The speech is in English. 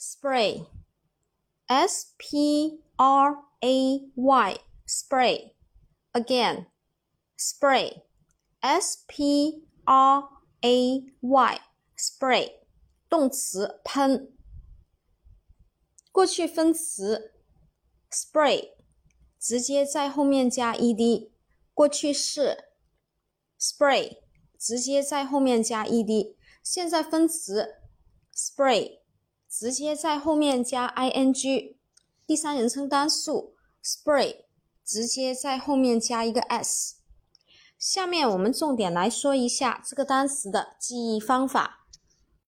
spray, s p r a y, spray. Again, spray, s p r a y, spray. 动词喷。过去分词 spray 直接在后面加 ed，过去式 spray 直接在后面加 ed，现在分词 spray。 直接在后面加 ing，第三人称单数 spray，直接在后面加一个 s。下面我们重点来说一下这个单词的记忆方法。